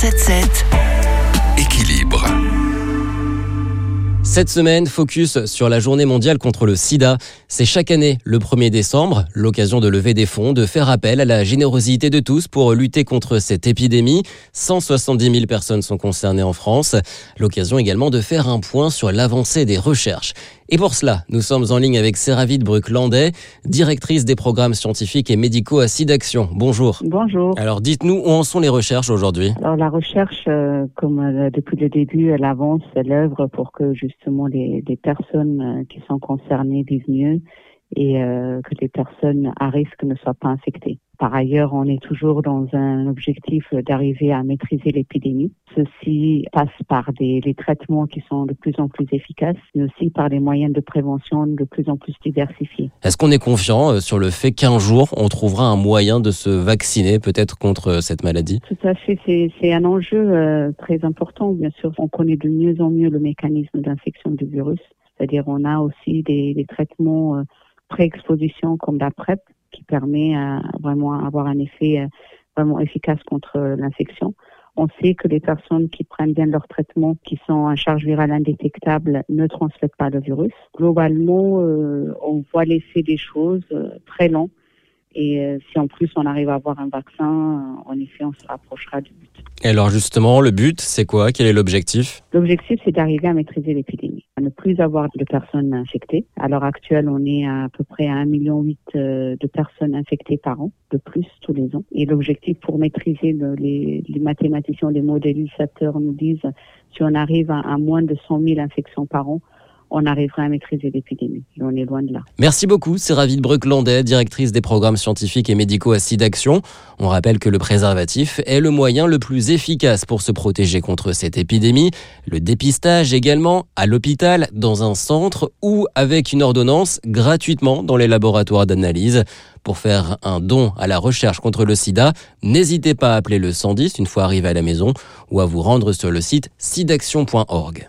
177 Équilibre. Cette semaine, focus sur la journée mondiale contre le sida. C'est chaque année, le 1er décembre, l'occasion de lever des fonds, de faire appel à la générosité de tous pour lutter contre cette épidémie. 170 000 personnes sont concernées en France. L'occasion également de faire un point sur l'avancée des recherches. Et pour cela, nous sommes en ligne avec Séravide Bruck-Landais, directrice des programmes scientifiques et médicaux à SIDAction. Bonjour. Bonjour. Alors dites-nous où en sont les recherches aujourd'hui? Alors la recherche, euh, comme euh, depuis le début, elle avance, elle œuvre pour que justement les, les personnes euh, qui sont concernées vivent mieux et euh, que les personnes à risque ne soient pas infectées. Par ailleurs, on est toujours dans un objectif d'arriver à maîtriser l'épidémie. Ceci passe par des les traitements qui sont de plus en plus efficaces, mais aussi par des moyens de prévention de plus en plus diversifiés. Est-ce qu'on est confiant euh, sur le fait qu'un jour, on trouvera un moyen de se vacciner peut-être contre euh, cette maladie? Tout à fait, c'est c'est un enjeu euh, très important. Bien sûr, on connaît de mieux en mieux le mécanisme d'infection du virus. C'est-à-dire, on a aussi des, des traitements euh, pré-exposition comme la PrEP qui permet à vraiment avoir un effet euh, vraiment efficace contre euh, l'infection. On sait que les personnes qui prennent bien leur traitement, qui sont à charge virale indétectable, ne transmettent pas le virus. Globalement, euh, on voit l'effet des choses euh, très lent. Et euh, si en plus on arrive à avoir un vaccin, euh, en effet, on se rapprochera du but. Et alors justement, le but, c'est quoi? Quel est l'objectif? L'objectif, c'est d'arriver à maîtriser l'épidémie, à ne plus avoir de personnes infectées. À l'heure actuelle, on est à, à peu près à 1,8 million euh, de personnes infectées par an, de plus tous les ans. Et l'objectif pour maîtriser, le- les, les mathématiciens, les modélisateurs nous disent, si on arrive à, à moins de 100 000 infections par an, on arrivera à maîtriser l'épidémie. On est loin de là. Merci beaucoup, c'est Ravide Bruck-Landais, directrice des programmes scientifiques et médicaux à SIDAction. On rappelle que le préservatif est le moyen le plus efficace pour se protéger contre cette épidémie. Le dépistage également à l'hôpital, dans un centre ou avec une ordonnance gratuitement dans les laboratoires d'analyse. Pour faire un don à la recherche contre le sida, n'hésitez pas à appeler le 110 une fois arrivé à la maison ou à vous rendre sur le site sidaction.org.